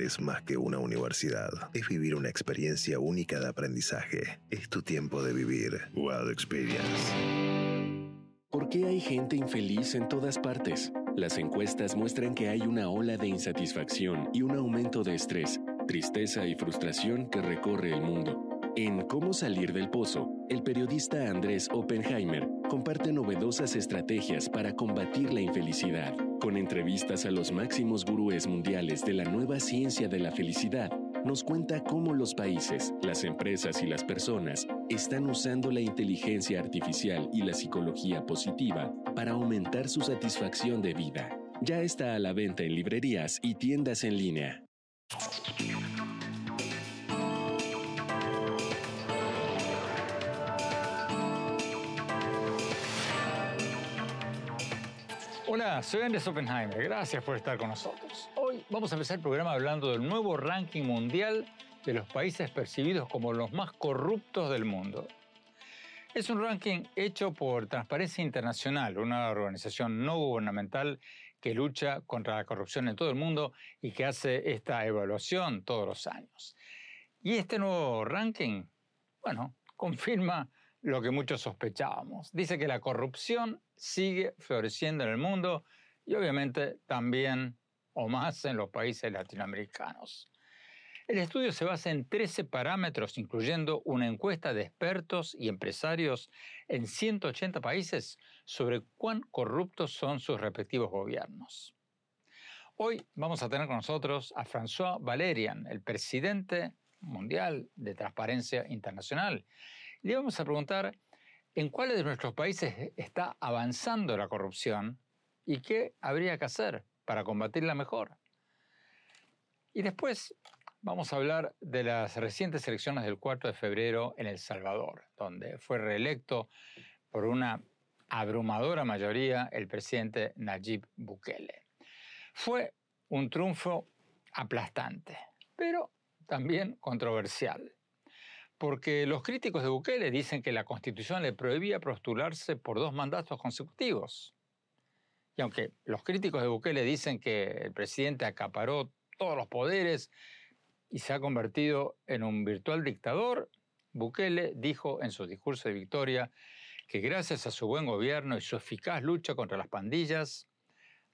Es más que una universidad. Es vivir una experiencia única de aprendizaje. Es tu tiempo de vivir. UAD Experience. ¿Por qué hay gente infeliz en todas partes? Las encuestas muestran que hay una ola de insatisfacción y un aumento de estrés, tristeza y frustración que recorre el mundo. En Cómo salir del pozo, el periodista Andrés Oppenheimer comparte novedosas estrategias para combatir la infelicidad. Con entrevistas a los máximos gurúes mundiales de la nueva ciencia de la felicidad, nos cuenta cómo los países, las empresas y las personas están usando la inteligencia artificial y la psicología positiva para aumentar su satisfacción de vida. Ya está a la venta en librerías y tiendas en línea. Soy Andrés Oppenheimer. Gracias por estar con nosotros. Hoy vamos a empezar el programa hablando del nuevo ranking mundial de los países percibidos como los más corruptos del mundo. Es un ranking hecho por Transparencia Internacional, una organización no gubernamental que lucha contra la corrupción en todo el mundo y que hace esta evaluación todos los años. Y este nuevo ranking, bueno, confirma lo que muchos sospechábamos. Dice que la corrupción sigue floreciendo en el mundo y obviamente también o más en los países latinoamericanos. El estudio se basa en 13 parámetros, incluyendo una encuesta de expertos y empresarios en 180 países sobre cuán corruptos son sus respectivos gobiernos. Hoy vamos a tener con nosotros a François Valerian, el presidente mundial de Transparencia Internacional. Le vamos a preguntar en cuáles de nuestros países está avanzando la corrupción y qué habría que hacer para combatirla mejor. Y después Vamos a hablar de las recientes elecciones del 4 de febrero en El Salvador, donde fue reelecto por una abrumadora mayoría el presidente Nayib Bukele. Fue un triunfo aplastante, pero también controversial, porque los críticos de Bukele dicen que la constitución le prohibía postularse por dos mandatos consecutivos. Y aunque los críticos de Bukele dicen que el presidente acaparó todos los poderes y se ha convertido en un virtual dictador, Bukele dijo en su discurso de victoria que gracias a su buen gobierno y su eficaz lucha contra las pandillas,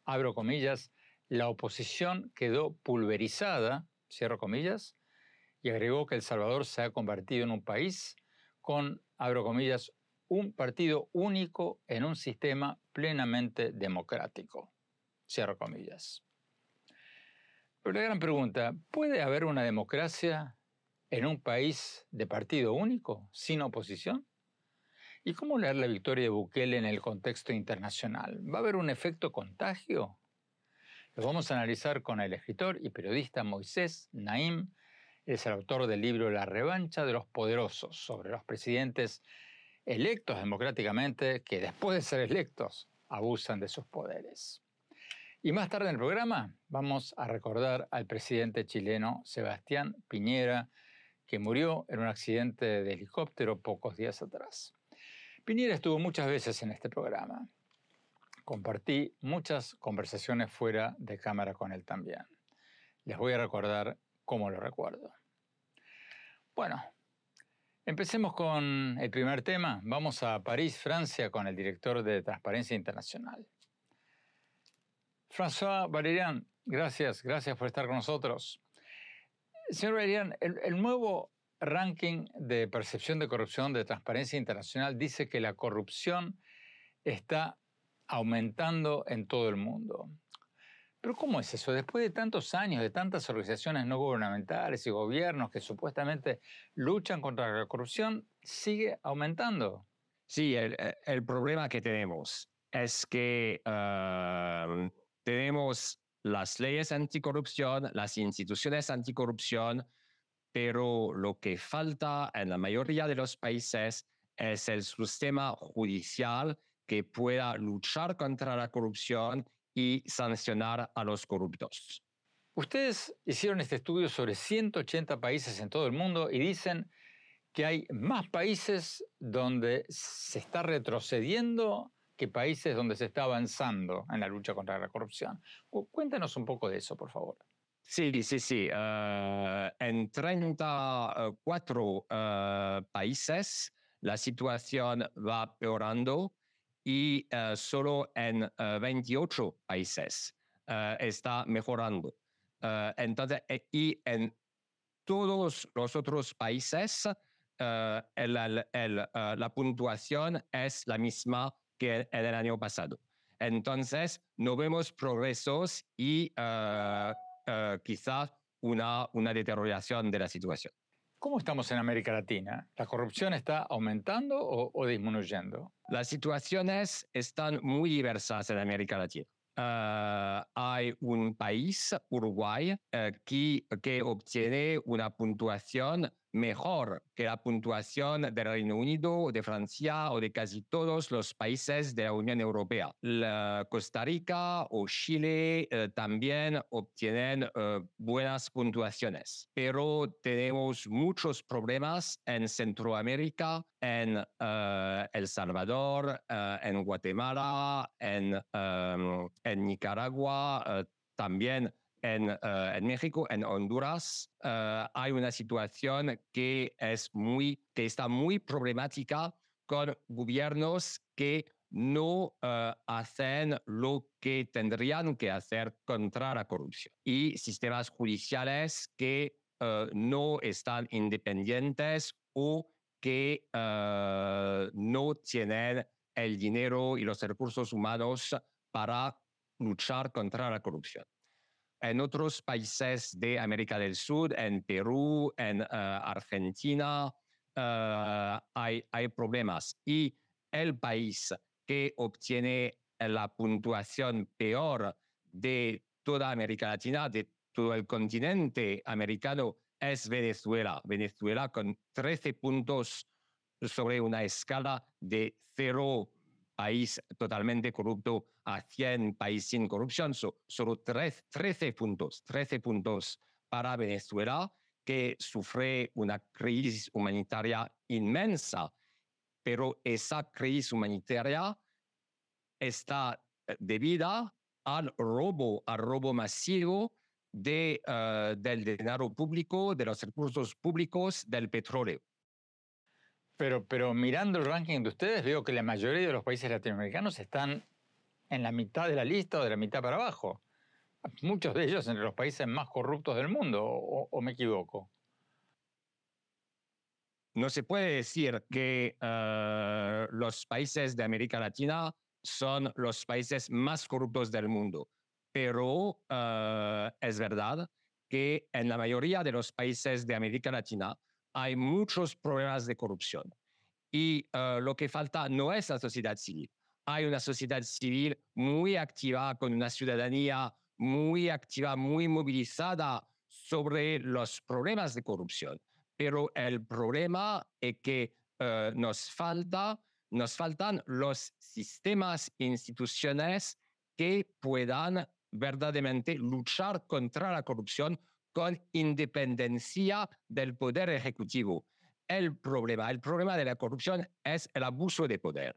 abro comillas, la oposición quedó pulverizada, cierro comillas, y agregó que El Salvador se ha convertido en un país con, abro comillas, un partido único en un sistema plenamente democrático, cierro comillas. Pero la gran pregunta, ¿puede haber una democracia en un país de partido único, sin oposición? ¿Y cómo leer la victoria de Bukele en el contexto internacional? ¿Va a haber un efecto contagio? Lo vamos a analizar con el escritor y periodista Moisés Naim, es el autor del libro La revancha de los poderosos sobre los presidentes electos democráticamente que después de ser electos abusan de sus poderes. Y más tarde en el programa vamos a recordar al presidente chileno Sebastián Piñera, que murió en un accidente de helicóptero pocos días atrás. Piñera estuvo muchas veces en este programa. Compartí muchas conversaciones fuera de cámara con él también. Les voy a recordar cómo lo recuerdo. Bueno, empecemos con el primer tema. Vamos a París, Francia, con el director de Transparencia Internacional. François Valerian, gracias, gracias por estar con nosotros. Señor Valerian, el, nuevo ranking de percepción de corrupción de Transparencia Internacional dice que la corrupción está aumentando en todo el mundo. Pero ¿cómo es eso? Después de tantos años, de tantas organizaciones no gubernamentales y gobiernos que supuestamente luchan contra la corrupción, sigue aumentando. Sí, el, problema que tenemos es que tenemos las leyes anticorrupción, las instituciones anticorrupción, pero lo que falta en la mayoría de los países es el sistema judicial que pueda luchar contra la corrupción y sancionar a los corruptos. Ustedes hicieron este estudio sobre 180 países en todo el mundo y dicen que hay más países donde se está retrocediendo que países donde se está avanzando en la lucha contra la corrupción. Cuéntanos un poco de eso, por favor. Sí, sí, sí. Uh, en 34 uh, países la situación va peorando y uh, solo en 28 países está mejorando. entonces, y en todos los otros países, la puntuación es la misma que en el año pasado. Entonces, no vemos progresos y uh, uh, quizás una, una deterioración de la situación. ¿Cómo estamos en América Latina? ¿La corrupción está aumentando o, o disminuyendo? Las situaciones están muy diversas en América Latina. Uh, hay un país, Uruguay, que, que obtiene una puntuación mejor que la puntuación del Reino Unido, de Francia o de casi todos los países de la Unión Europea. Costa Rica o Chile eh, también obtienen eh, buenas puntuaciones, pero tenemos muchos problemas en Centroamérica, en eh, El Salvador, en Guatemala, en, en Nicaragua, también en, eh, en, México, en Honduras, uh, hay una situación que, es muy, que está muy problemática con gobiernos que no uh, hacen lo que tendrían que hacer contra la corrupción. Y sistemas judiciales que no están independientes o que no tienen el dinero y los recursos humanos para luchar contra la corrupción en otros países de América del Sur, en Perú, en eh, Argentina, eh, hay, hay problemas. Y el país que obtiene la puntuación peor de toda América Latina, de todo el continente americano, es Venezuela. Venezuela con 13 puntos sobre una escala de 0 país totalmente corrupto a 100 países sin corrupción. solo 13 puntos, 13 puntos para Venezuela, que sufre una crisis humanitaria inmensa, pero esa crisis humanitaria está eh, debida al robo, al robo masivo de, eh, del dinero público, de los recursos públicos, del petróleo. Pero, pero mirando el ranking de ustedes, veo que la mayoría de los países latinoamericanos están en la mitad de la lista o de la mitad para abajo. Muchos de ellos entre los países más corruptos del mundo, o, me equivoco. No se puede decir que eh, los países de América Latina son los países más corruptos del mundo, pero eh, es verdad que en la mayoría de los países de América Latina hay muchos problemas de corrupción. Y uh, lo que falta no es la sociedad civil. Hay una sociedad civil muy activa, con una ciudadanía muy activa, muy movilizada sobre los problemas de corrupción. Pero el problema es que uh, nos, falta, nos faltan los sistemas e instituciones que puedan verdaderamente luchar contra la corrupción con independencia del poder ejecutivo. El problema, el problema de la corrupción es el abuso de poder.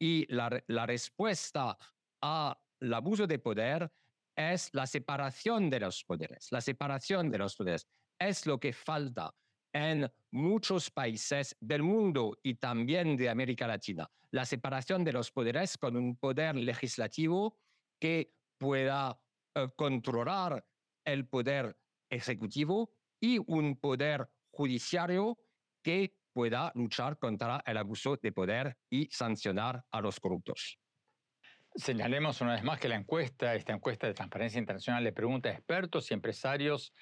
Y la, la respuesta al abuso de poder es la separación de los poderes. La separación de los poderes es lo que falta en muchos países del mundo y también de América Latina. La separación de los poderes con un poder legislativo que pueda eh, controlar el poder ejecutivo y un poder judiciario que pueda luchar contra el abuso de poder y sancionar a los corruptos. Señalemos una vez más que la encuesta, esta encuesta de Transparencia Internacional, le pregunta a expertos y empresarios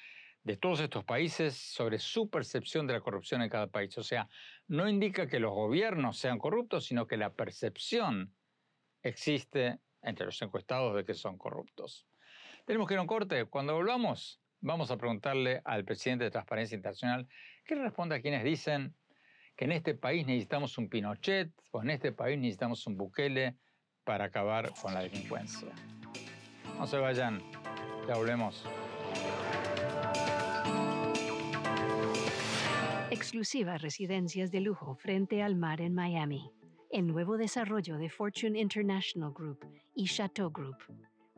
de todos estos países sobre su percepción de la corrupción en cada país. O sea, no indica que los gobiernos sean corruptos, sino que la percepción existe entre los encuestados de que son corruptos. Tenemos que ir a un corte. Cuando volvamos, vamos a preguntarle al presidente de Transparencia Internacional qué responde a quienes dicen que en este país necesitamos un Pinochet o en este país necesitamos un Bukele para acabar con la delincuencia. No se vayan, ya volvemos. Exclusivas residencias de lujo frente al mar en Miami. El nuevo desarrollo de Fortune International Group y Chateau Group.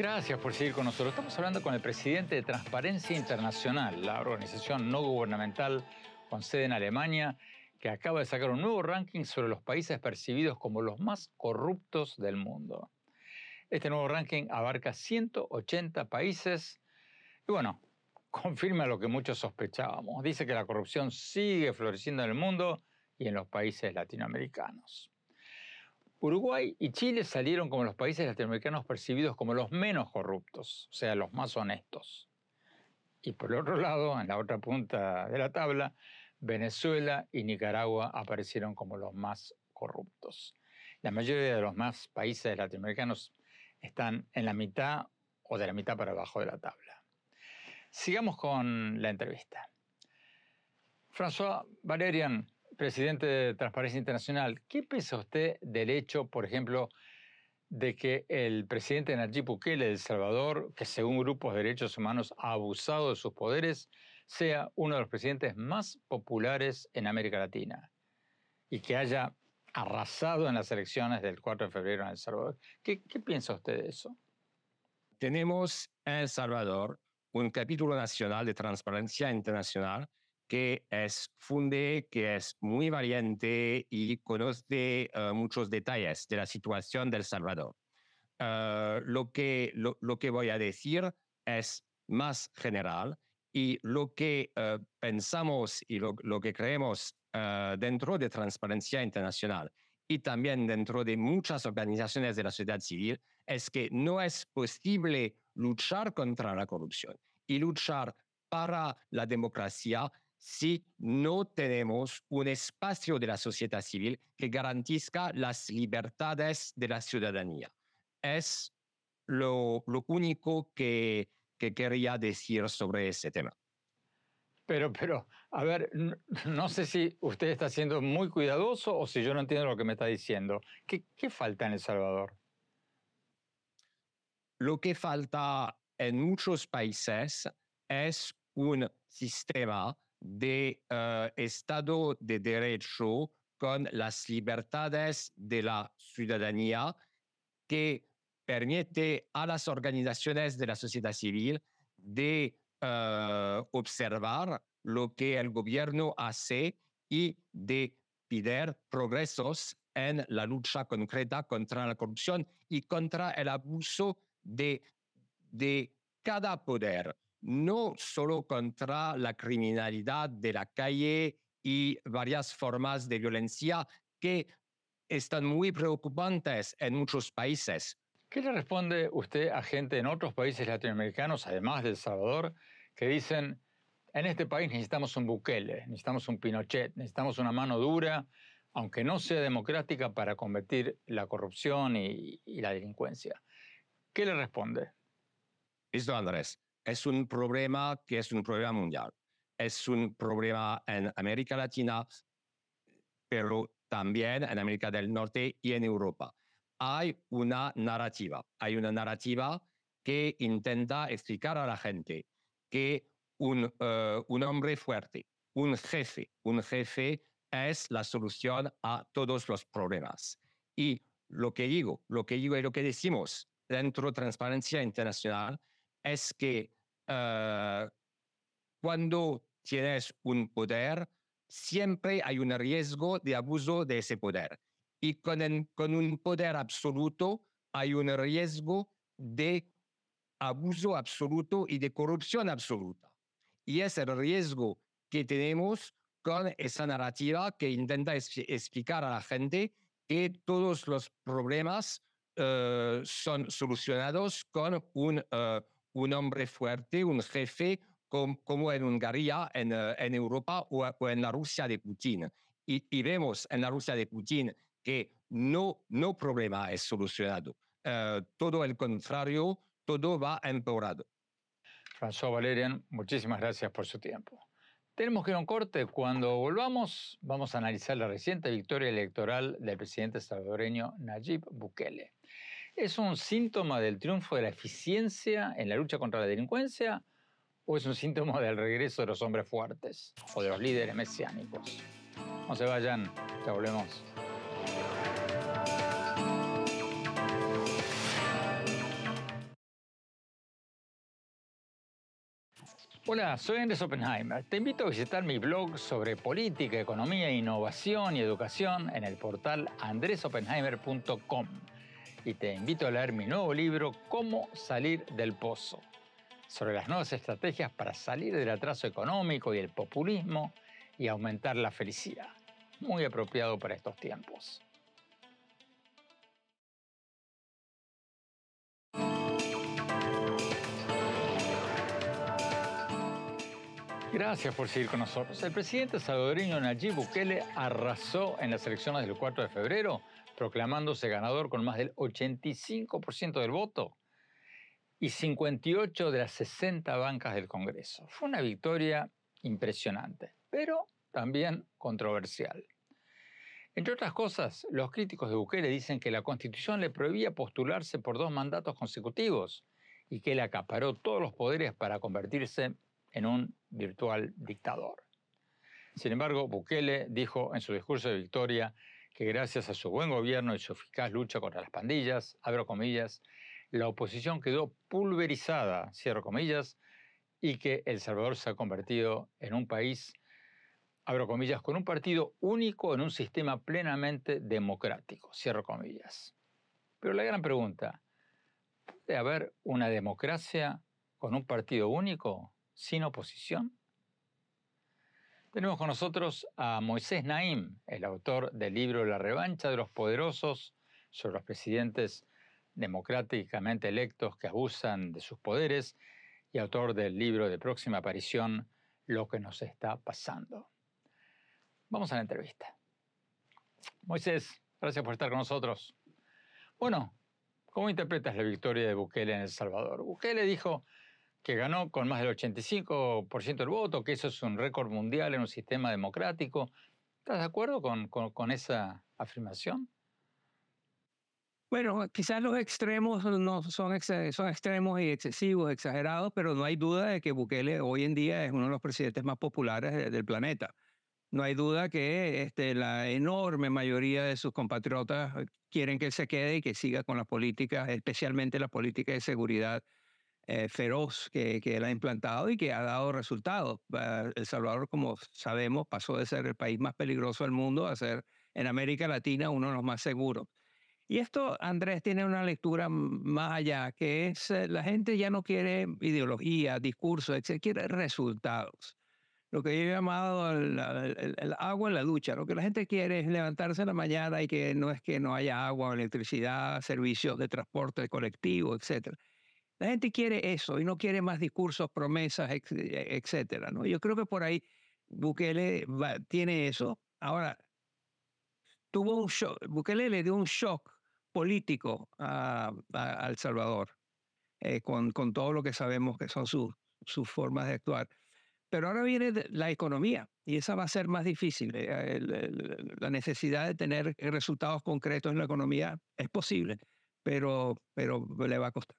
Gracias por seguir con nosotros. Estamos hablando con el presidente de Transparencia Internacional, la organización no gubernamental con sede en Alemania, que acaba de sacar un nuevo ranking sobre los países percibidos como los más corruptos del mundo. Este nuevo ranking abarca 180 países y bueno, confirma lo que muchos sospechábamos. Dice que la corrupción sigue floreciendo en el mundo y en los países latinoamericanos. Uruguay y Chile salieron como los países latinoamericanos percibidos como los menos corruptos, o sea, los más honestos. Y por otro lado, en la otra punta de la tabla, Venezuela y Nicaragua aparecieron como los más corruptos. La mayoría de los más países latinoamericanos están en la mitad o de la mitad para abajo de la tabla. Sigamos con la entrevista. François Valerian, presidente de Transparencia Internacional, ¿qué piensa usted del hecho, por ejemplo, de que el presidente Nayib Bukele de El Salvador, que según grupos de derechos humanos ha abusado de sus poderes, sea uno de los presidentes más populares en América Latina y que haya arrasado en las elecciones del 4 de febrero en El Salvador. ¿Qué, piensa usted de eso? Tenemos en El Salvador un capítulo nacional de transparencia internacional que es funde, que es muy valiente y conoce eh, muchos detalles de la situación del Salvador. Eh, lo, que, lo, que voy a decir es más general y lo que eh, pensamos y lo, que creemos dentro de Transparencia Internacional y también dentro de muchas organizaciones de la sociedad civil es que no es posible luchar contra la corrupción y luchar para la democracia si no tenemos un espacio de la sociedad civil que garantiza las libertades de la ciudadanía. Es lo, lo único que, que quería decir sobre ese tema. Pero, pero, a ver, no sé si usted está siendo muy cuidadoso o si yo no entiendo lo que me está diciendo. ¿Qué, qué falta en El Salvador? Lo que falta en muchos países es un sistema de eh, Estado de Derecho con las libertades de la ciudadanía que permite a las organizaciones de la sociedad civil de uh, observar lo que el gobierno hace y de pedir progresos en la lucha concreta contra la corrupción y contra el abuso de cada poder, no solo contra la criminalidad de la calle y varias formas de violencia que están muy preocupantes en muchos países, ¿Qué le responde usted a gente en otros países latinoamericanos, además de El Salvador, que dicen, en este país necesitamos un Bukele, necesitamos un Pinochet, necesitamos una mano dura, aunque no sea democrática, para combatir la corrupción y, la delincuencia? ¿Qué le responde? Listo, Andrés. Es un problema que es un problema mundial. Es un problema en América Latina, pero también en América del Norte y en Europa. Hay una narrativa, hay una narrativa que intenta explicar a la gente que un, eh, un hombre fuerte, un jefe, un jefe es la solución a todos los problemas. Y lo que digo, lo que digo y lo que decimos dentro de Transparencia Internacional es que eh, cuando tienes un poder, siempre hay un riesgo de abuso de ese poder. Y con, con un poder absoluto hay un riesgo de abuso absoluto y de corrupción absoluta. Y es el riesgo que tenemos con esa narrativa que intenta explicar a la gente que todos los problemas eh, son solucionados con un, uh, un hombre fuerte, un jefe como en Hungría, en, uh, en Europa o, o, en la Rusia de Putin. Y, y, vemos en la Rusia de Putin que no, no problema es solucionado. Uh, todo el contrario, todo va empeorado. François Valerian, muchísimas gracias por su tiempo. Tenemos que ir a un corte. Cuando volvamos, vamos a analizar la reciente victoria electoral del presidente salvadoreño Nayib Bukele. ¿Es un síntoma del triunfo de la eficiencia en la lucha contra la delincuencia o es un síntoma del regreso de los hombres fuertes o de los líderes mesiánicos? No se vayan, ya volvemos. Hola, soy Andrés Oppenheimer. Te invito a visitar mi blog sobre política, economía, innovación y educación en el portal andresoppenheimer.com y te invito a leer mi nuevo libro, Cómo salir del pozo, sobre las nuevas estrategias para salir del atraso económico y el populismo y aumentar la felicidad. Muy apropiado para estos tiempos. Gracias por seguir con nosotros. El presidente salvadoreño Nayib Bukele arrasó en las elecciones del 4 de febrero proclamándose ganador con más del 85% del voto y 58 de las 60 bancas del Congreso. Fue una victoria impresionante, pero también controversial. Entre otras cosas, los críticos de Bukele dicen que la Constitución le prohibía postularse por dos mandatos consecutivos y que él acaparó todos los poderes para convertirse en un virtual dictador. Sin embargo, Bukele dijo en su discurso de victoria que gracias a su buen gobierno y su eficaz lucha contra las pandillas, abro comillas, la oposición quedó pulverizada, cierro comillas, y que El Salvador se ha convertido en un país, abro comillas, con un partido único en un sistema plenamente democrático, cierro comillas. Pero la gran pregunta, ¿puede haber una democracia con un partido único, sin oposición? Tenemos con nosotros a Moisés Naim, el autor del libro La revancha de los poderosos sobre los presidentes democráticamente electos que abusan de sus poderes y autor del libro de próxima aparición Lo que nos está pasando. Vamos a la entrevista. Moisés, gracias por estar con nosotros. Bueno, ¿cómo interpretas la victoria de Bukele en El Salvador? Bukele dijo, que ganó con más del 85% del voto, que eso es un récord mundial en un sistema democrático. ¿Estás de acuerdo con, con, esa afirmación? Bueno, quizás los extremos no son, son extremos y excesivos, exagerados, pero no hay duda de que Bukele hoy en día es uno de los presidentes más populares del planeta. No hay duda que este, la enorme mayoría de sus compatriotas quieren que él se quede y que siga con la política, especialmente la política de seguridad eh, feroz que, que, él ha implantado y que ha dado resultados. El Salvador, como sabemos, pasó de ser el país más peligroso del mundo a ser en América Latina uno de los más seguros. Y esto, Andrés, tiene una lectura más allá, que es eh, la gente ya no quiere ideología, discursos, etc., quiere resultados. Lo que yo he llamado el, el, agua en la ducha. Lo que la gente quiere es levantarse en la mañana y que no es que no haya agua, electricidad, servicios de transporte colectivo, etcétera. La gente quiere eso y no quiere más discursos, promesas, e, etcétera. Yo creo que por ahí Bukele tiene eso. Ahora, tuvo un Bukele le dio un shock político a, El Salvador. eh, con, con, todo lo que sabemos que son sus, sus formas de actuar. Pero ahora viene la economía y esa va a ser más difícil. Eh, la necesidad de tener resultados concretos en la economía es posible, pero, pero le va a costar.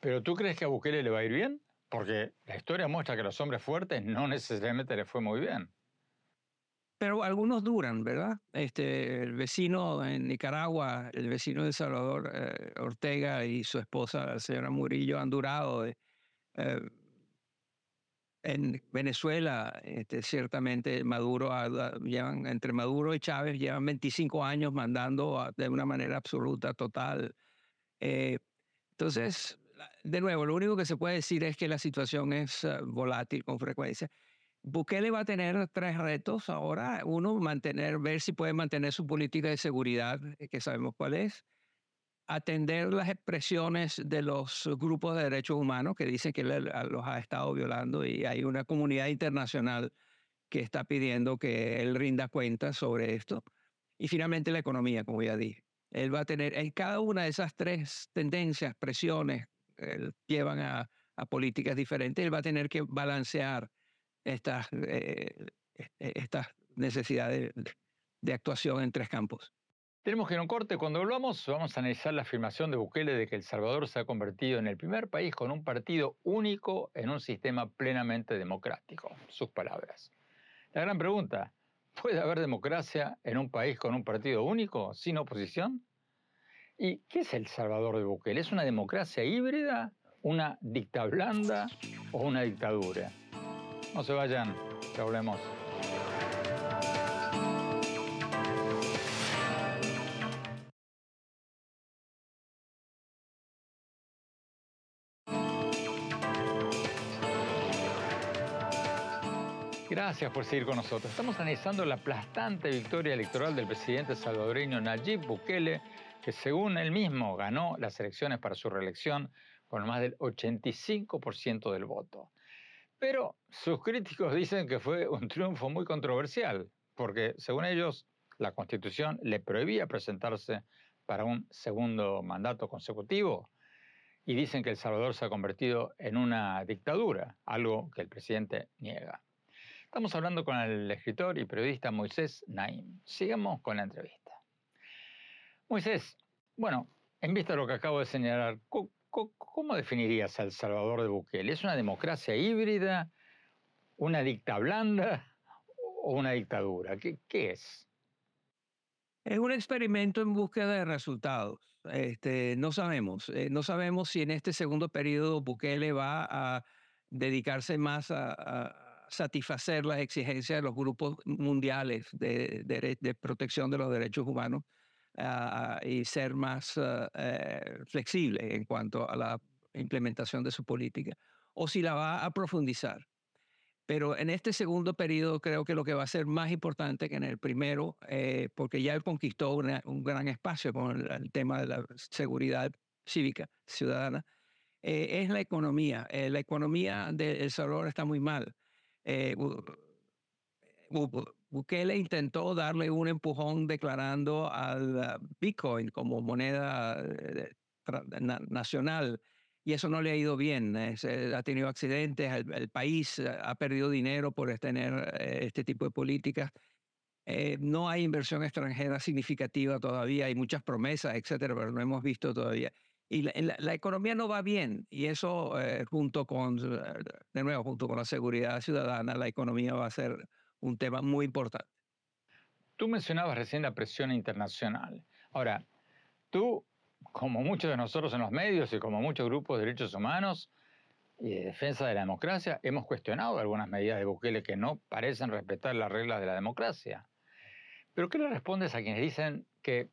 ¿Pero tú crees que a Bukele le va a ir bien? Porque la historia muestra que a los hombres fuertes no necesariamente le fue muy bien. Pero algunos duran, ¿verdad? Este, el vecino en Nicaragua, el vecino de Salvador eh, Ortega y su esposa, la señora Murillo, han durado. Eh, en Venezuela, este, ciertamente Maduro, llevan, entre Maduro y Chávez, llevan 25 años mandando de una manera absoluta, total. Eh, entonces, de nuevo, lo único que se puede decir es que la situación es eh, volátil con frecuencia. Bukele va a tener tres retos ahora. Uno, mantener, ver si puede mantener su política de seguridad, eh, que sabemos cuál es atender las expresiones de los grupos de derechos humanos que dicen que los ha estado violando y hay una comunidad internacional que está pidiendo que él rinda cuentas sobre esto. Y finalmente la economía, como ya dije. Él va a tener, en cada una de esas tres tendencias, presiones, llevan a, políticas diferentes, él va a tener que balancear estas, eh, e, e, estas necesidades de actuación en tres campos. Tenemos que ir a un corte. Cuando volvamos, vamos a analizar la afirmación de Bukele de que El Salvador se ha convertido en el primer país con un partido único en un sistema plenamente democrático. Sus palabras. La gran pregunta, ¿puede haber democracia en un país con un partido único, sin oposición? ¿Y qué es El Salvador de Bukele? ¿Es una democracia híbrida, una dicta blanda o una dictadura? No se vayan, ya volvemos. Gracias por seguir con nosotros. Estamos analizando la aplastante victoria electoral del presidente salvadoreño Nayib Bukele, que según él mismo ganó las elecciones para su reelección con más del 85% del voto. Pero sus críticos dicen que fue un triunfo muy controversial, porque según ellos la constitución le prohibía presentarse para un segundo mandato consecutivo y dicen que El Salvador se ha convertido en una dictadura, algo que el presidente niega. Estamos hablando con el escritor y periodista Moisés Naim. Sigamos con la entrevista. Moisés, bueno, en vista de lo que acabo de señalar, ¿cómo, definirías a El Salvador de Bukele? ¿Es una democracia híbrida, una dicta blanda o una dictadura? ¿Qué, es? Es un experimento en búsqueda de resultados. Este, no sabemos. Eh, no sabemos si en este segundo periodo Bukele va a dedicarse más a satisfacer las exigencias de los grupos mundiales de, de, protección de los derechos humanos ah, y ser más eh, flexible en cuanto a la implementación de su política, o si la va a profundizar. Pero en este segundo periodo creo que lo que va a ser más importante que en el primero, eh, porque ya él conquistó un gran espacio con el, tema de la seguridad cívica, ciudadana, eh, es la economía. la economía de El Salvador está muy mal eh, Bukele intentó darle un empujón declarando al Bitcoin como moneda eh, nacional y eso no le ha ido bien. ha tenido accidentes, el, país ha perdido dinero por tener eh, este tipo de políticas. no hay inversión extranjera significativa todavía, hay muchas promesas, etcétera, pero no hemos visto todavía y la, economía no va bien y eso eh, junto con, eh, de nuevo, junto con la seguridad ciudadana, la economía va a ser un tema muy importante. Tú mencionabas recién la presión internacional. Ahora, tú, como muchos de nosotros en los medios y como muchos grupos de derechos humanos y de defensa de la democracia, hemos cuestionado algunas medidas de Bukele que no parecen respetar las reglas de la democracia. Pero ¿qué le respondes a quienes dicen que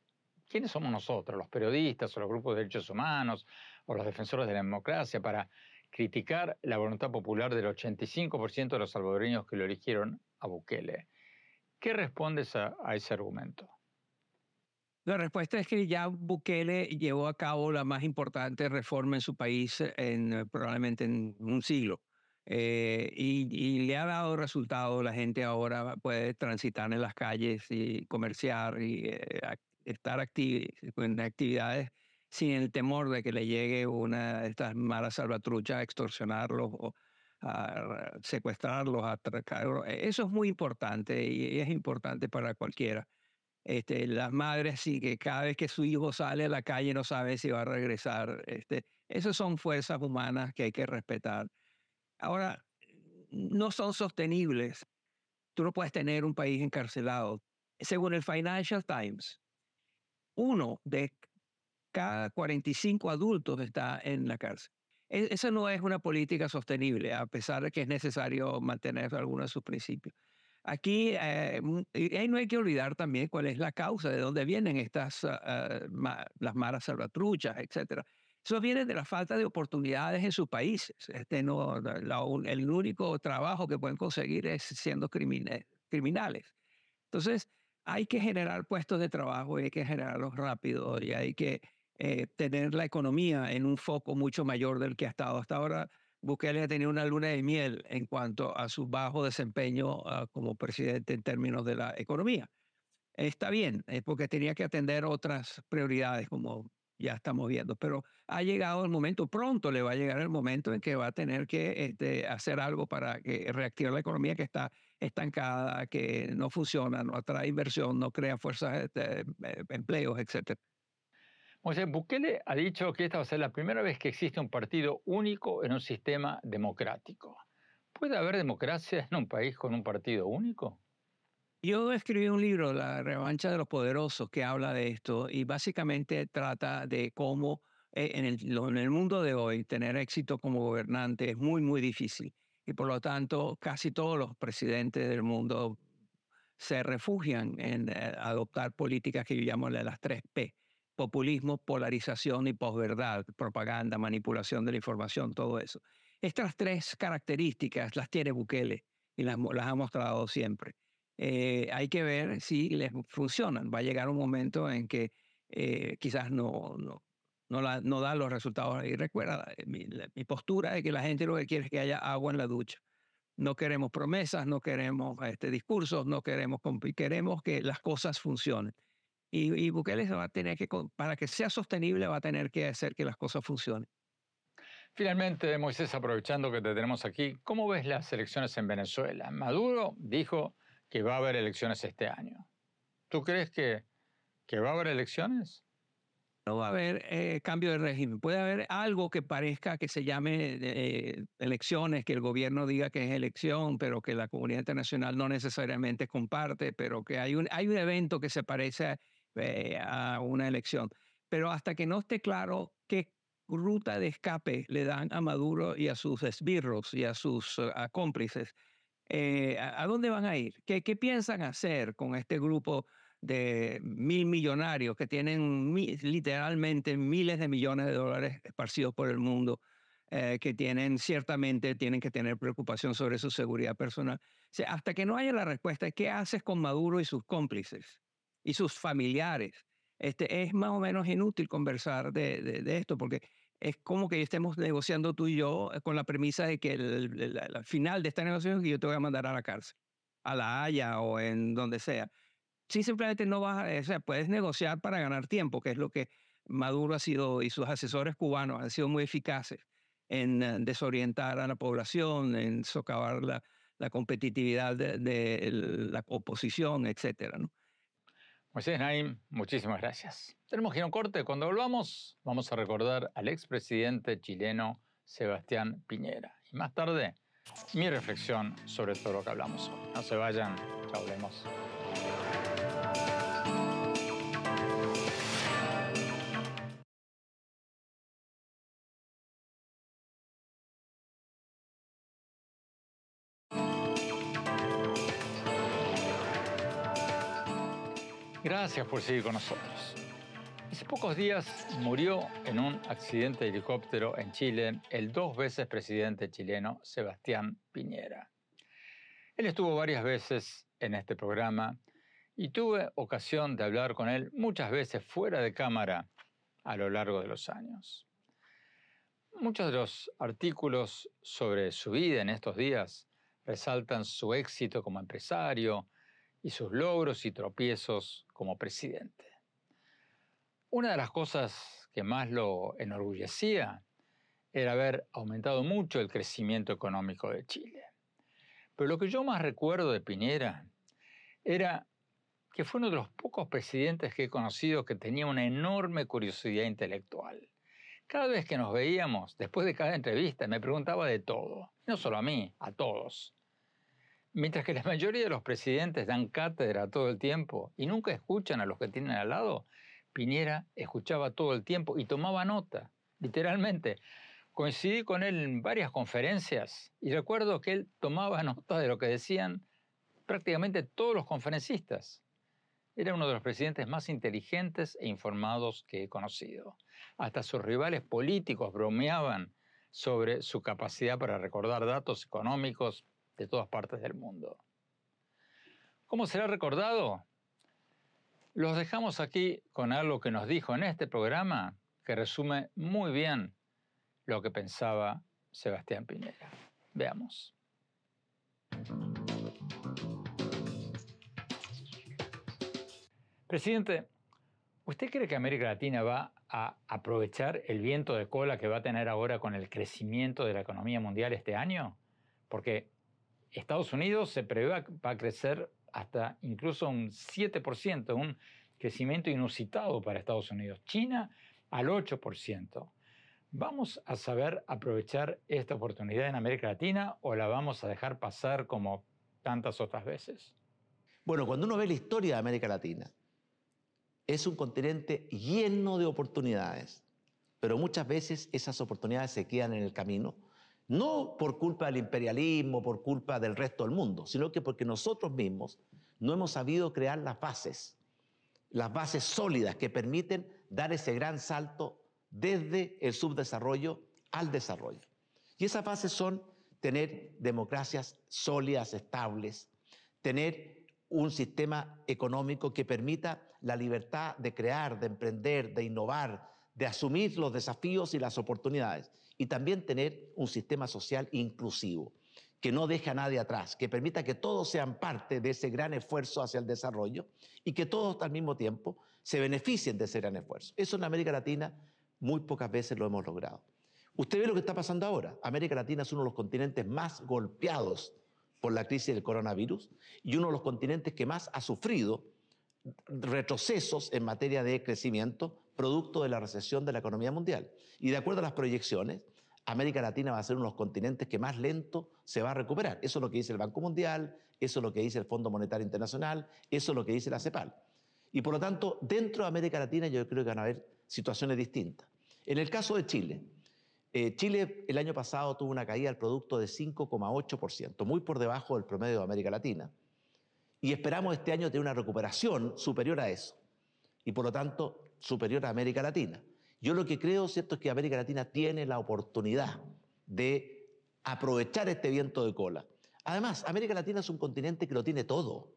¿quiénes somos nosotros, los periodistas o los grupos de derechos humanos o los defensores de la democracia, para criticar la voluntad popular del 85% de los salvadoreños que lo eligieron a Bukele? ¿Qué respondes a, ese argumento? La respuesta es que ya Bukele llevó a cabo la más importante reforma en su país en probablemente en un siglo. Eh, y, le ha dado resultado. La gente ahora puede transitar en las calles y comerciar y eh, estar en actividades sin el temor de que le llegue una de estas malas salvatruchas a extorsionarlos o a secuestrarlos, a atracarlos. Eso es muy importante y es importante para cualquiera. Este, las madres sí que cada vez que su hijo sale a la calle no sabe si va a regresar. Este, esas son fuerzas humanas que hay que respetar. Ahora, no son sostenibles. Tú no puedes tener un país encarcelado. Según el Financial Times, uno de cada 45 adultos está en la cárcel. E, esa no es una política sostenible, a pesar de que es necesario mantener algunos de sus principios. Aquí eh, no hay que olvidar también cuál es la causa, de dónde vienen estas, ah, ah, las maras salvatruchas, etc. Eso viene de la falta de oportunidades en sus países. Este no, el único trabajo que pueden conseguir es siendo criminales. Entonces, hay que generar puestos de trabajo y hay que generarlos rápido y hay que eh, tener la economía en un foco mucho mayor del que ha estado hasta ahora. Bukele ha tenido una luna de miel en cuanto a su bajo desempeño ah, como presidente en términos de la economía. Está bien, es porque tenía que atender otras prioridades, como ya estamos viendo, pero ha llegado el momento, pronto le va a llegar el momento en que va a tener que este, hacer algo para que reactivar la economía que está estancada, que no funciona, no atrae inversión, no crea fuerzas, este, eh, empleos, etc. Moisés Bukele ha dicho que esta va a ser la primera vez que existe un partido único en un sistema democrático. ¿Puede haber democracia en un país con un partido único? Yo escribí un libro, La revancha de los poderosos, que habla de esto y básicamente trata de cómo eh, en el, en el mundo de hoy tener éxito como gobernante es muy, muy difícil. Y por lo tanto, casi todos los presidentes del mundo se refugian en eh, adoptar políticas que yo llamo las tres P populismo, polarización y posverdad, propaganda, manipulación de la información, todo eso. Estas tres características las tiene Bukele y las, ha mostrado siempre. Eh, hay que ver si les funcionan. Va a llegar un momento en que eh, quizás no, no, no, no da los resultados. Y recuerda, eh, mi, postura es que la gente lo que quiere es que haya agua en la ducha. No queremos promesas, no queremos este, discursos, no queremos, queremos que las cosas funcionen. Y, y Bukele va a tener que, para que sea sostenible, va a tener que hacer que las cosas funcionen. Finalmente, Moisés, aprovechando que te tenemos aquí, ¿cómo ves las elecciones en Venezuela? Maduro dijo que va a haber elecciones este año. ¿Tú crees que, que va a haber elecciones? No va a haber eh, cambio de régimen. Puede haber algo que parezca que se llame eh, elecciones, que el gobierno diga que es elección, pero que la comunidad internacional no necesariamente comparte, pero que hay un, hay un evento que se parece a eh, a una elección. Pero hasta que no esté claro qué ruta de escape le dan a Maduro y a sus esbirros y a sus uh, cómplices, eh, ¿a, dónde van a ir? ¿Qué, ¿Qué, piensan hacer con este grupo de mil millonarios que tienen literalmente miles de millones de dólares esparcidos por el mundo? Eh, que tienen ciertamente tienen que tener preocupación sobre su seguridad personal. Hasta que no haya la respuesta, ¿qué haces con Maduro y sus cómplices? Y sus familiares. Este, es más o menos inútil conversar de, de, esto porque es como que estemos negociando tú y yo eh, con la premisa de que el, final de esta negociación es que yo te voy a mandar a la cárcel, a La Haya o en donde sea. Si simplemente no vas, a, o sea, puedes negociar para ganar tiempo, que es lo que Maduro ha sido y sus asesores cubanos han sido muy eficaces en eh, desorientar a la población, en socavar la, la competitividad de, de, la oposición, etcétera, ¿no? Moisés Naim, muchísimas gracias. Tenemos que ir a corte. Cuando volvamos, vamos a recordar al expresidente chileno Sebastián Piñera. Y más tarde, mi reflexión sobre todo lo que hablamos hoy. No se vayan, ya hablemos. Gracias por seguir con nosotros. Hace pocos días murió en un accidente de helicóptero en Chile el dos veces presidente chileno Sebastián Piñera. Él estuvo varias veces en este programa y tuve ocasión de hablar con él muchas veces fuera de cámara a lo largo de los años. Muchos de los artículos sobre su vida en estos días resaltan su éxito como empresario, y sus logros y tropiezos como presidente. Una de las cosas que más lo enorgullecía era haber aumentado mucho el crecimiento económico de Chile. Pero lo que yo más recuerdo de Piñera era que fue uno de los pocos presidentes que he conocido que tenía una enorme curiosidad intelectual. Cada vez que nos veíamos, después de cada entrevista, me preguntaba de todo, no solo a mí, a todos. Mientras que la mayoría de los presidentes dan cátedra todo el tiempo y nunca escuchan a los que tienen al lado, Piñera escuchaba todo el tiempo y tomaba nota, literalmente. Coincidí con él en varias conferencias y recuerdo que él tomaba nota de lo que decían prácticamente todos los conferencistas. Era uno de los presidentes más inteligentes e informados que he conocido. Hasta sus rivales políticos bromeaban sobre su capacidad para recordar datos económicos de todas partes del mundo. ¿Cómo será recordado? Los dejamos aquí con algo que nos dijo en este programa que resume muy bien lo que pensaba Sebastián Piñera. Veamos. Presidente, ¿usted cree que América Latina va a aprovechar el viento de cola que va a tener ahora con el crecimiento de la economía mundial este año? Porque Estados Unidos se prevé va a crecer hasta incluso un 7%, un crecimiento inusitado para Estados Unidos. China al 8%. ¿Vamos a saber aprovechar esta oportunidad en América Latina o la vamos a dejar pasar como tantas otras veces? Bueno, cuando uno ve la historia de América Latina, es un continente lleno de oportunidades, pero muchas veces esas oportunidades se quedan en el camino no por culpa del imperialismo, por culpa del resto del mundo, sino que porque nosotros mismos no hemos sabido crear las bases, las bases sólidas que permiten dar ese gran salto desde el subdesarrollo al desarrollo. Y esas bases son tener democracias sólidas, estables, tener un sistema económico que permita la libertad de crear, de emprender, de innovar, de asumir los desafíos y las oportunidades y también tener un sistema social inclusivo, que no deje a nadie atrás, que permita que todos sean parte de ese gran esfuerzo hacia el desarrollo y que todos al mismo tiempo se beneficien de ese gran esfuerzo. Eso en América Latina muy pocas veces lo hemos logrado. Usted ve lo que está pasando ahora. América Latina es uno de los continentes más golpeados por la crisis del coronavirus y uno de los continentes que más ha sufrido retrocesos en materia de crecimiento producto de la recesión de la economía mundial. Y de acuerdo a las proyecciones, América Latina va a ser uno de los continentes que más lento se va a recuperar. Eso es lo que dice el Banco Mundial, eso es lo que dice el Fondo Monetario Internacional, eso es lo que dice la CEPAL. Y por lo tanto, dentro de América Latina yo creo que van a haber situaciones distintas. En el caso de Chile, eh, Chile el año pasado tuvo una caída del producto de 5,8%, muy por debajo del promedio de América Latina. Y esperamos este año tener una recuperación superior a eso. Y por lo tanto, superior a América Latina. Yo lo que creo, ¿cierto?, es que América Latina tiene la oportunidad de aprovechar este viento de cola. Además, América Latina es un continente que lo tiene todo.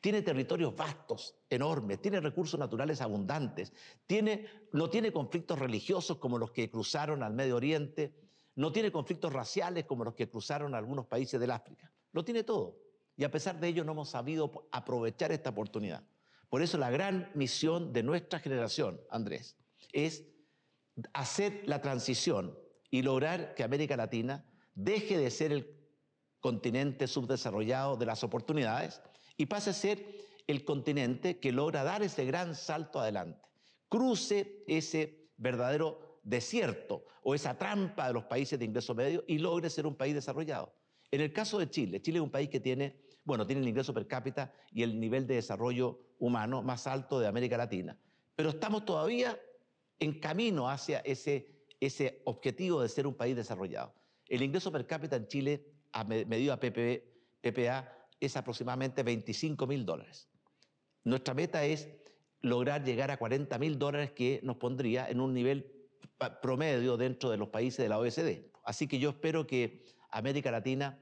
Tiene territorios vastos, enormes, tiene recursos naturales abundantes, tiene, no tiene conflictos religiosos como los que cruzaron al Medio Oriente, no tiene conflictos raciales como los que cruzaron algunos países del África. Lo tiene todo. Y a pesar de ello no hemos sabido aprovechar esta oportunidad. Por eso la gran misión de nuestra generación, Andrés, es hacer la transición y lograr que América Latina deje de ser el continente subdesarrollado de las oportunidades y pase a ser el continente que logra dar ese gran salto adelante, cruce ese verdadero desierto o esa trampa de los países de ingreso medio y logre ser un país desarrollado. En el caso de Chile, Chile es un país que tiene, bueno, tiene el ingreso per cápita y el nivel de desarrollo humano más alto de América Latina, pero estamos todavía en camino hacia ese, ese objetivo de ser un país desarrollado. El ingreso per cápita en Chile, a medido a PPA, es aproximadamente 25 mil dólares. Nuestra meta es lograr llegar a 40 mil dólares que nos pondría en un nivel promedio dentro de los países de la OECD. Así que yo espero que América Latina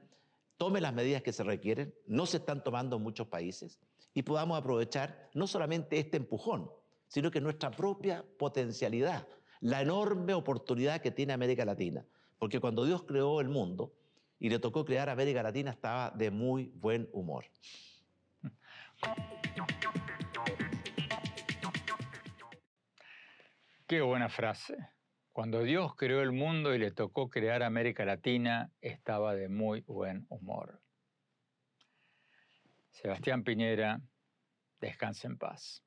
tome las medidas que se requieren, no se están tomando en muchos países, y podamos aprovechar no solamente este empujón, sino que nuestra propia potencialidad, la enorme oportunidad que tiene América Latina. Porque cuando Dios creó el mundo y le tocó crear América Latina, estaba de muy buen humor. Qué buena frase. Cuando Dios creó el mundo y le tocó crear América Latina, estaba de muy buen humor. Sebastián Piñera, descanse en paz.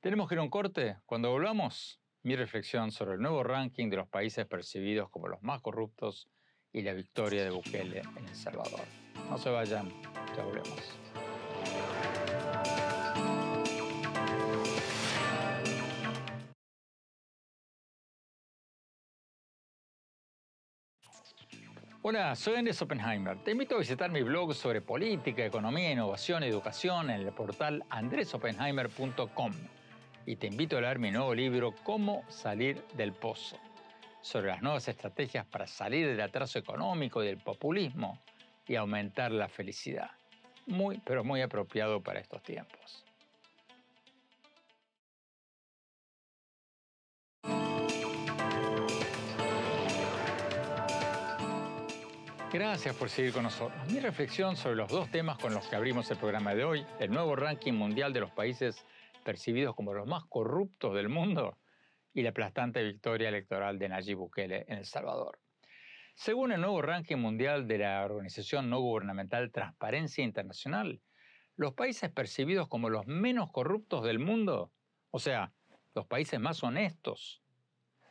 Tenemos que ir a un corte. Cuando volvamos, mi reflexión sobre el nuevo ranking de los países percibidos como los más corruptos y la victoria de Bukele en El Salvador. No se vayan, ya volvemos. Hola, soy Andrés Oppenheimer. Te invito a visitar mi blog sobre política, economía, innovación educación en el portal andresoppenheimer.com. Y te invito a leer mi nuevo libro Cómo salir del pozo, sobre las nuevas estrategias para salir del atraso económico y del populismo y aumentar la felicidad. Muy, pero muy apropiado para estos tiempos. Gracias por seguir con nosotros. Mi reflexión sobre los dos temas con los que abrimos el programa de hoy, el nuevo ranking mundial de los países percibidos como los más corruptos del mundo y la aplastante victoria electoral de Nayib Bukele en El Salvador. Según el nuevo ranking mundial de la organización no gubernamental Transparencia Internacional, los países percibidos como los menos corruptos del mundo, o sea, los países más honestos,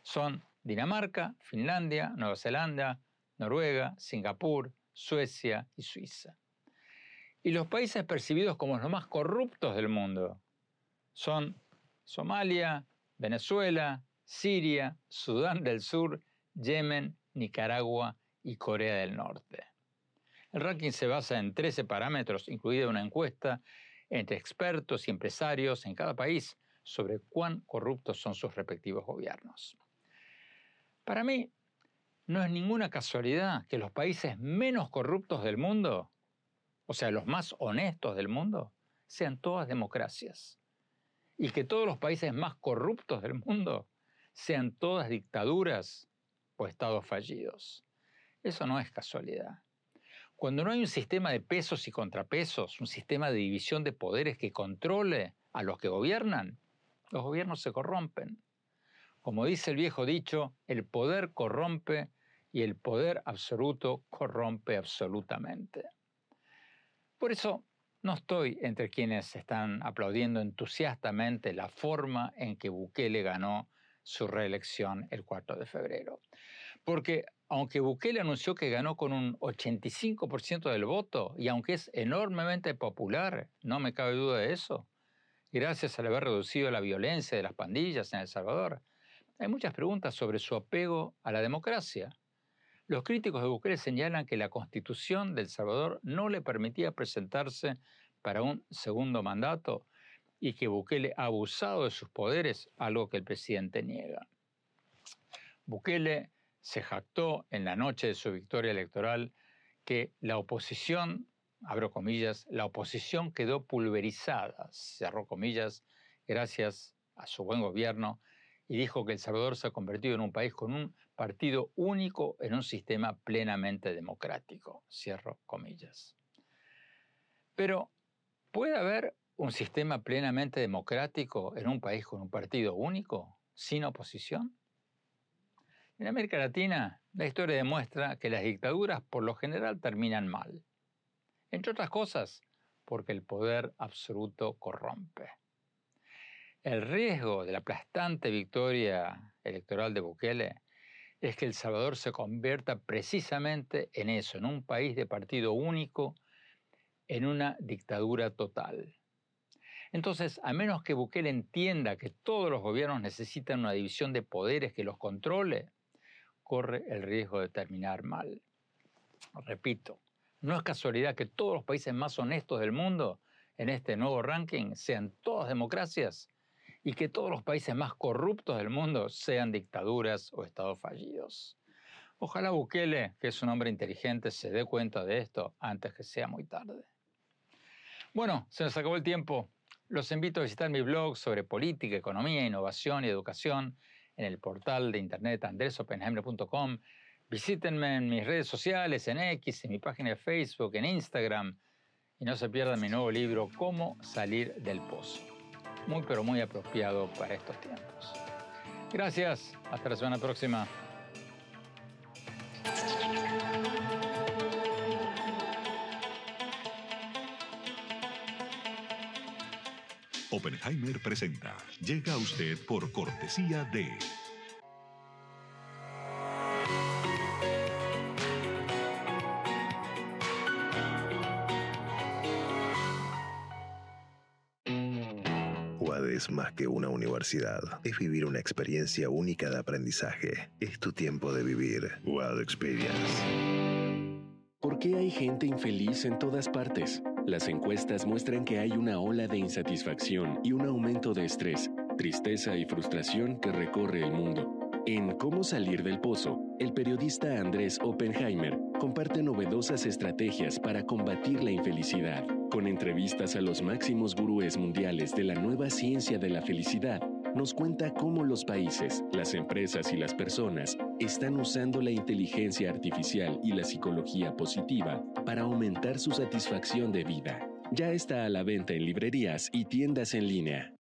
son Dinamarca, Finlandia, Nueva Zelanda, Noruega, Singapur, Suecia y Suiza. Y los países percibidos como los más corruptos del mundo son Somalia, Venezuela, Siria, Sudán del Sur, Yemen, Nicaragua y Corea del Norte. El ranking se basa en 13 parámetros, incluida una encuesta entre expertos y empresarios en cada país sobre cuán corruptos son sus respectivos gobiernos. Para mí, no es ninguna casualidad que los países menos corruptos del mundo, o sea, los más honestos del mundo, sean todas democracias. Y que todos los países más corruptos del mundo sean todas dictaduras o estados fallidos. Eso no es casualidad. Cuando no hay un sistema de pesos y contrapesos, un sistema de división de poderes que controle a los que gobiernan, los gobiernos se corrompen. Como dice el viejo dicho, el poder corrompe y el poder absoluto corrompe absolutamente. Por eso no estoy entre quienes están aplaudiendo entusiastamente la forma en que Bukele ganó su reelección el 4 de febrero. Porque aunque Bukele anunció que ganó con un 85% del voto y aunque es enormemente popular, no me cabe duda de eso, gracias al haber reducido la violencia de las pandillas en El Salvador, hay muchas preguntas sobre su apego a la democracia. Los críticos de Bukele señalan que la constitución de El Salvador no le permitía presentarse para un segundo mandato y que Bukele ha abusado de sus poderes, algo que el presidente niega. Bukele se jactó en la noche de su victoria electoral que la oposición, abro comillas, la oposición quedó pulverizada, cerró comillas, gracias a su buen gobierno y dijo que El Salvador se ha convertido en un país con un partido único en un sistema plenamente democrático. Cierro comillas. Pero, ¿puede haber un sistema plenamente democrático en un país con un partido único, sin oposición? En América Latina, la historia demuestra que las dictaduras por lo general terminan mal. Entre otras cosas, porque el poder absoluto corrompe. El riesgo de la aplastante victoria electoral de Bukele es que El Salvador se convierta precisamente en eso, en un país de partido único, en una dictadura total. Entonces, a menos que Bukele entienda que todos los gobiernos necesitan una división de poderes que los controle, corre el riesgo de terminar mal. Repito, no es casualidad que todos los países más honestos del mundo en este nuevo ranking sean todas democracias y que todos los países más corruptos del mundo sean dictaduras o estados fallidos. Ojalá Bukele, que es un hombre inteligente, se dé cuenta de esto antes que sea muy tarde. Bueno, se nos acabó el tiempo. Los invito a visitar mi blog sobre política, economía, innovación y educación en el portal de internet andresopenheimer.com. Visítenme en mis redes sociales, en X, en mi página de Facebook, en Instagram. Y no se pierdan mi nuevo libro, Cómo salir del pozo. Muy pero muy apropiado para estos tiempos. Gracias, hasta la semana próxima. Oppenheimer presenta. Llega a usted por cortesía de... más que una universidad. Es vivir una experiencia única de aprendizaje. Es tu tiempo de vivir. UAD Experience. ¿Por qué hay gente infeliz en todas partes? Las encuestas muestran que hay una ola de insatisfacción y un aumento de estrés, tristeza y frustración que recorre el mundo. En Cómo salir del pozo, el periodista Andrés Oppenheimer comparte novedosas estrategias para combatir la infelicidad, con entrevistas a los máximos gurúes mundiales de la nueva ciencia de la felicidad. Nos cuenta cómo los países, las empresas y las personas están usando la inteligencia artificial y la psicología positiva para aumentar su satisfacción de vida. Ya está a la venta en librerías y tiendas en línea.